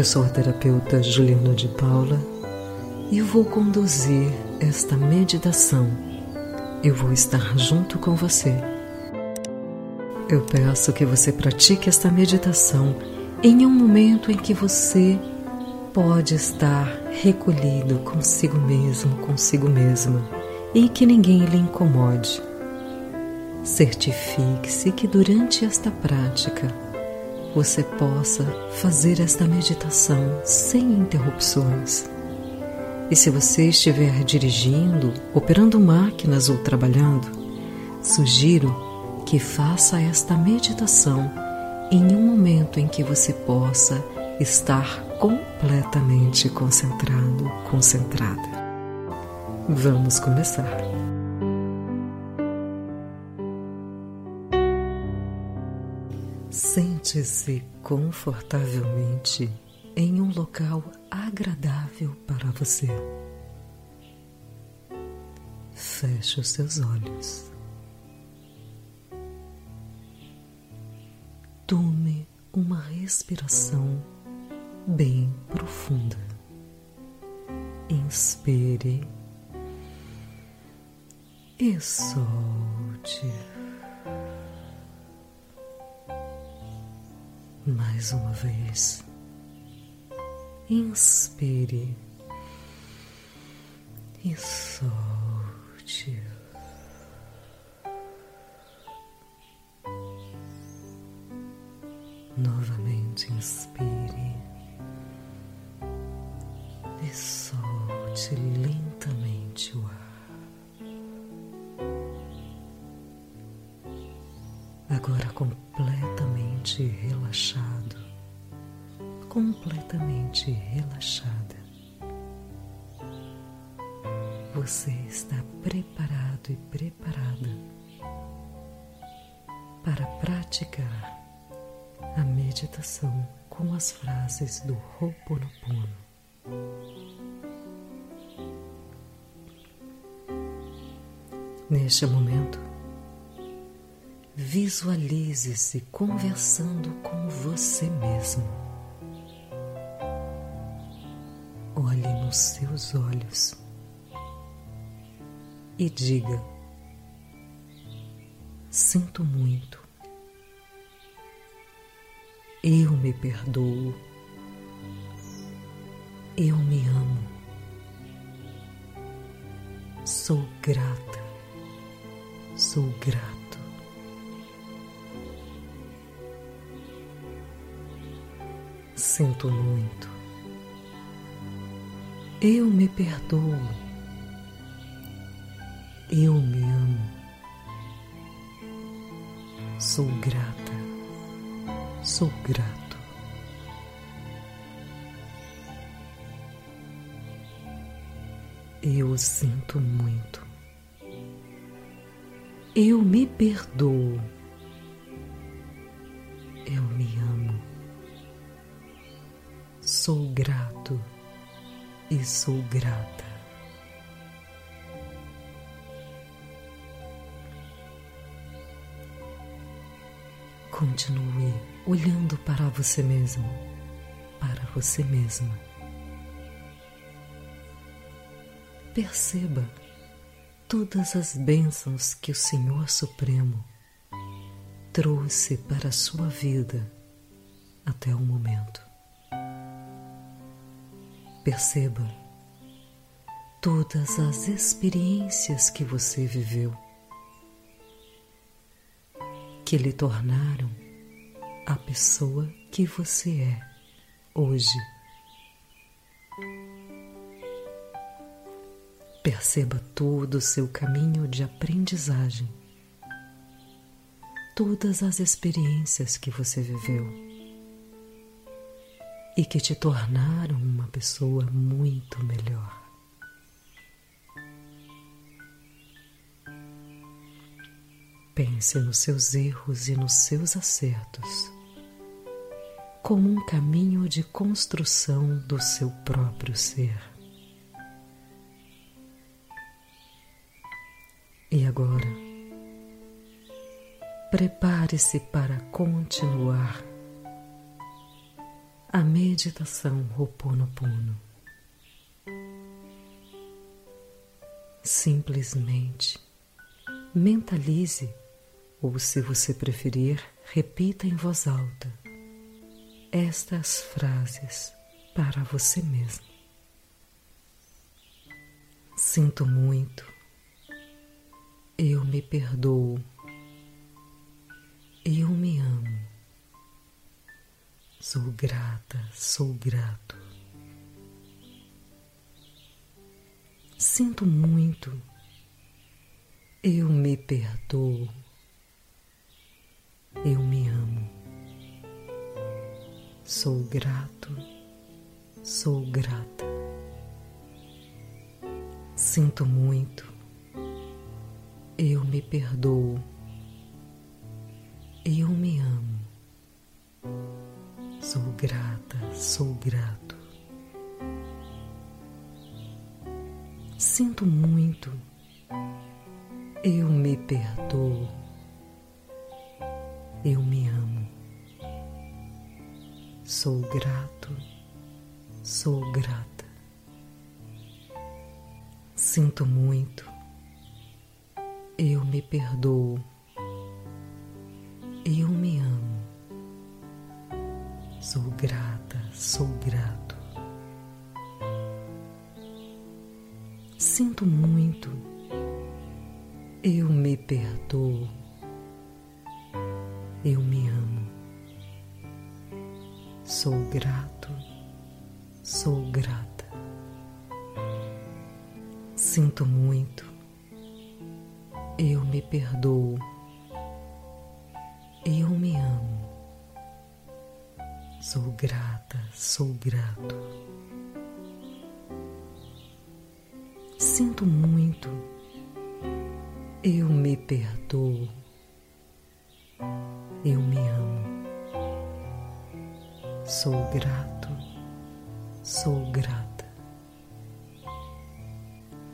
Eu sou a terapeuta Juliana de Paula e vou conduzir esta meditação. Eu vou estar junto com você. Eu peço que você pratique esta meditação em um momento em que você pode estar recolhido consigo mesmo, consigo mesma e que ninguém lhe incomode. Certifique-se que durante esta prática você possa fazer esta meditação sem interrupções. E se você estiver dirigindo, operando máquinas ou trabalhando, sugiro que faça esta meditação em um momento em que você possa estar completamente concentrado, concentrada. Vamos começar. Sente-se confortavelmente em um local agradável para você. Feche os seus olhos. Tome uma respiração bem profunda. Inspire e solte. Mais uma vez. Inspire e solte. Novamente inspire e solte lentamente o ar. Relaxada. Você está preparado e preparada para praticar a meditação com as frases do Ho'oponopono. Neste momento, visualize-se conversando com você mesmo. Nos seus olhos e diga: Sinto muito. Eu me perdoo. Eu me amo. Sou grata. Sou grato. Sinto muito. Eu me perdoo. Eu me amo. Sou grata. Sou grato. Eu sinto muito. Eu me perdoo. Sou grata. Continue olhando para você mesmo, para você mesma. Perceba todas as bênçãos que o Senhor Supremo trouxe para a sua vida até o momento. Perceba todas as experiências que você viveu que lhe tornaram a pessoa que você é hoje. Perceba todo o seu caminho de aprendizagem, todas as experiências que você viveu e que te tornaram uma pessoa muito melhor. Pense nos seus erros e nos seus acertos como um caminho de construção do seu próprio ser. E agora, prepare-se para continuar a meditação Ho'oponopono. Simplesmente mentalize, ou se você preferir, repita em voz alta estas frases para você mesmo. Sinto muito, eu me perdoo, eu me amo, sou grata, sou grato. Sinto muito, eu me perdoo, eu me amo, sou grato, sou grata. Sinto muito, eu me perdoo, eu me amo, sou grata, sou grato. Sinto muito, eu me perdoo, eu me amo, sou grato, sou grata. Sinto muito, eu me perdoo, sou grata. Sinto muito. Eu me perdoo. Eu me amo. Sou grata, sou grato. Sinto muito. Eu me perdoo. Eu me amo. Sou grato, sou grata.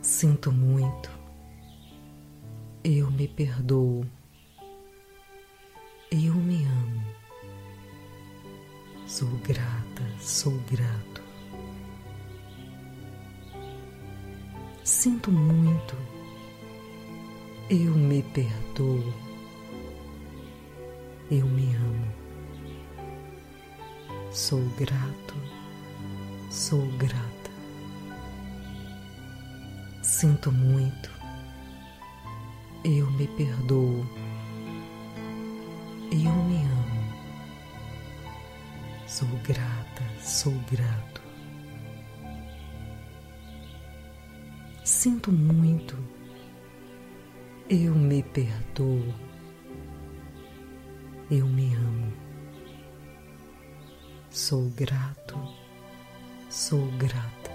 Sinto muito. Eu me perdoo. Eu me amo. Sou grata, sou grato. Sinto muito. Eu me perdoo. Eu me amo. Sou grato, sou grata. Sinto muito. Eu me perdoo. Eu me amo. Sou grata, sou grato. Sinto muito. Eu me perdoo. Eu me amo. Sou grato, sou grata.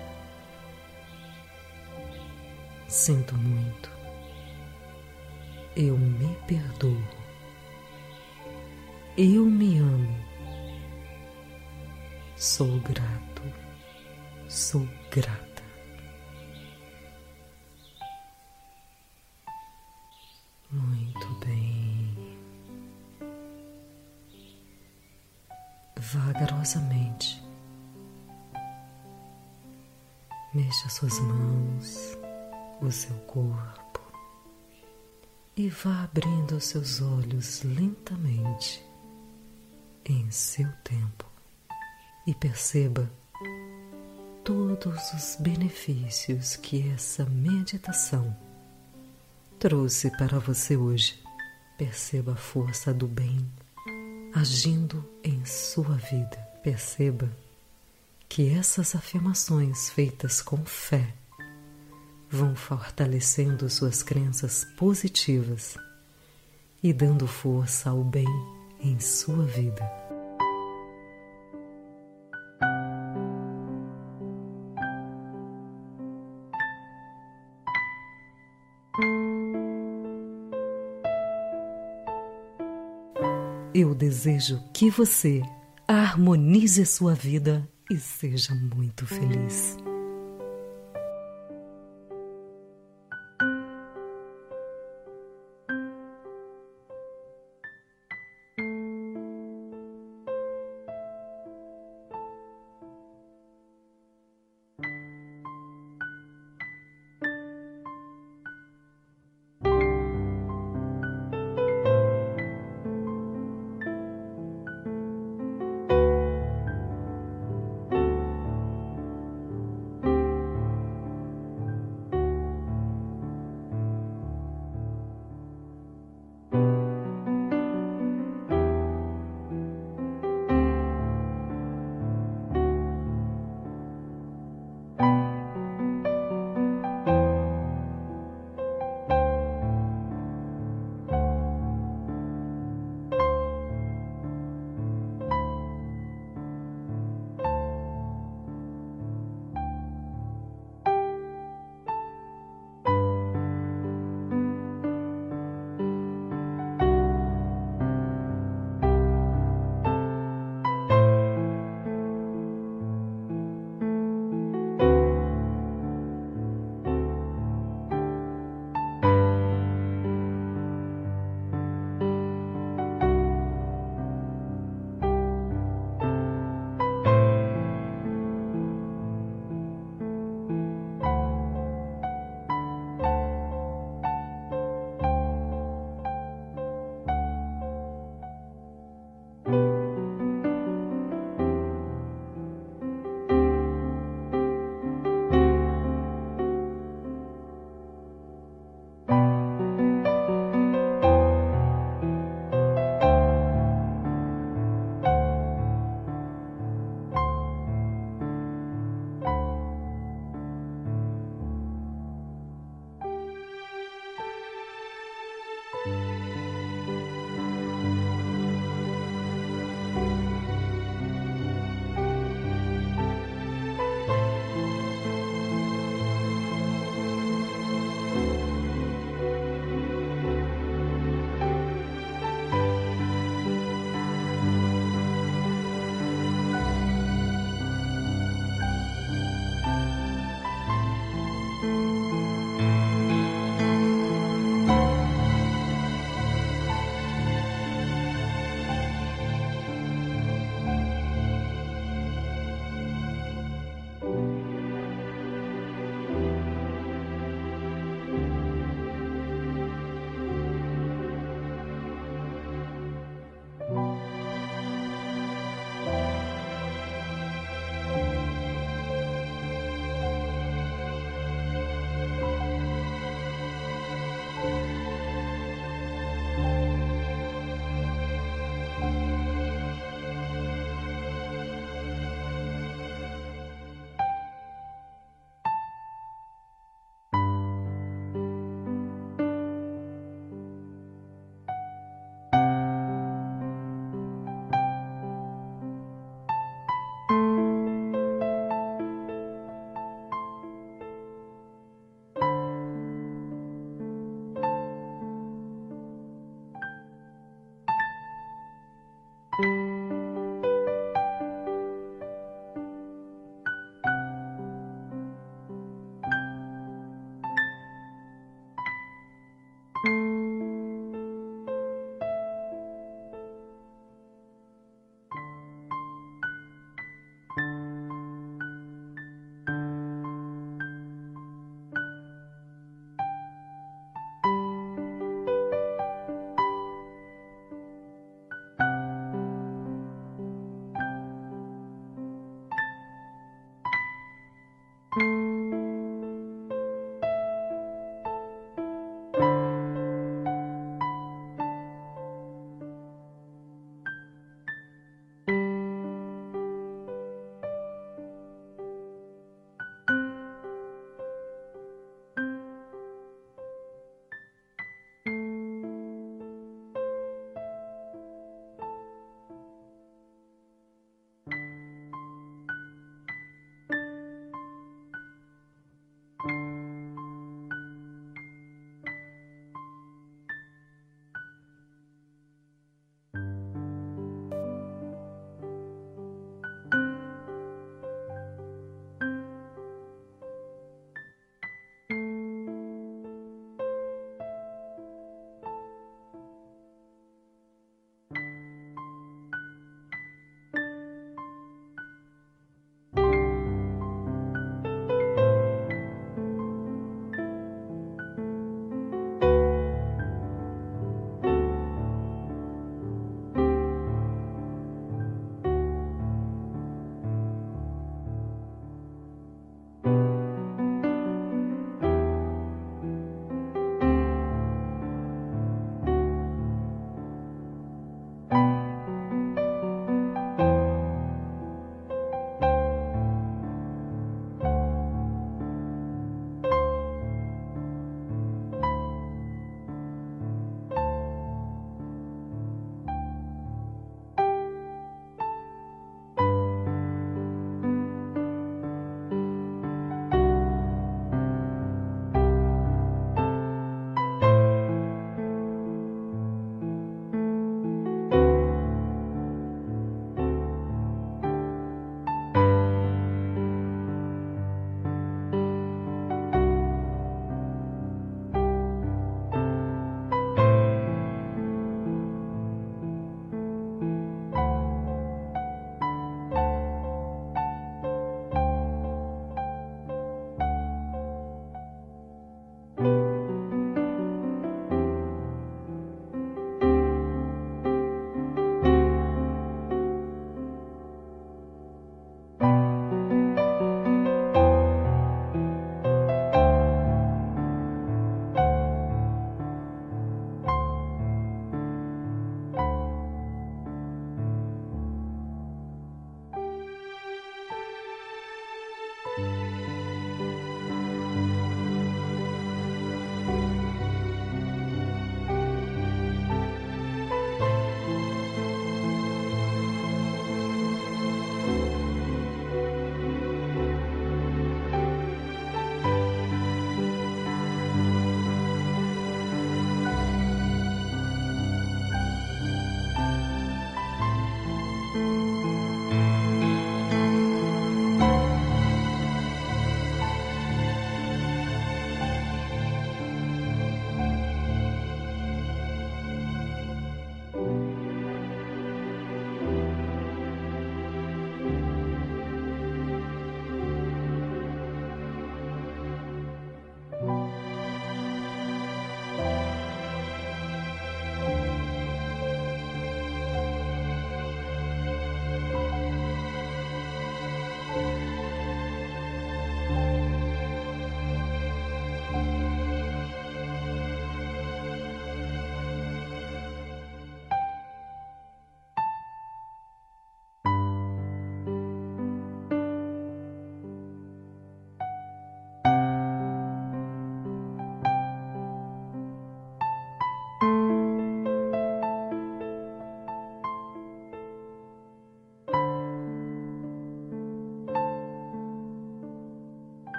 Sinto muito. Eu me perdoo. Eu me amo. Sou grato. Sou grata. Mexa suas mãos o seu corpo e vá abrindo os seus olhos lentamente em seu tempo e perceba todos os benefícios que essa meditação trouxe para você hoje. Perceba a força do bem agindo em sua vida. Perceba que essas afirmações feitas com fé vão fortalecendo suas crenças positivas e dando força ao bem em sua vida. Eu desejo que você harmonize sua vida e seja muito feliz.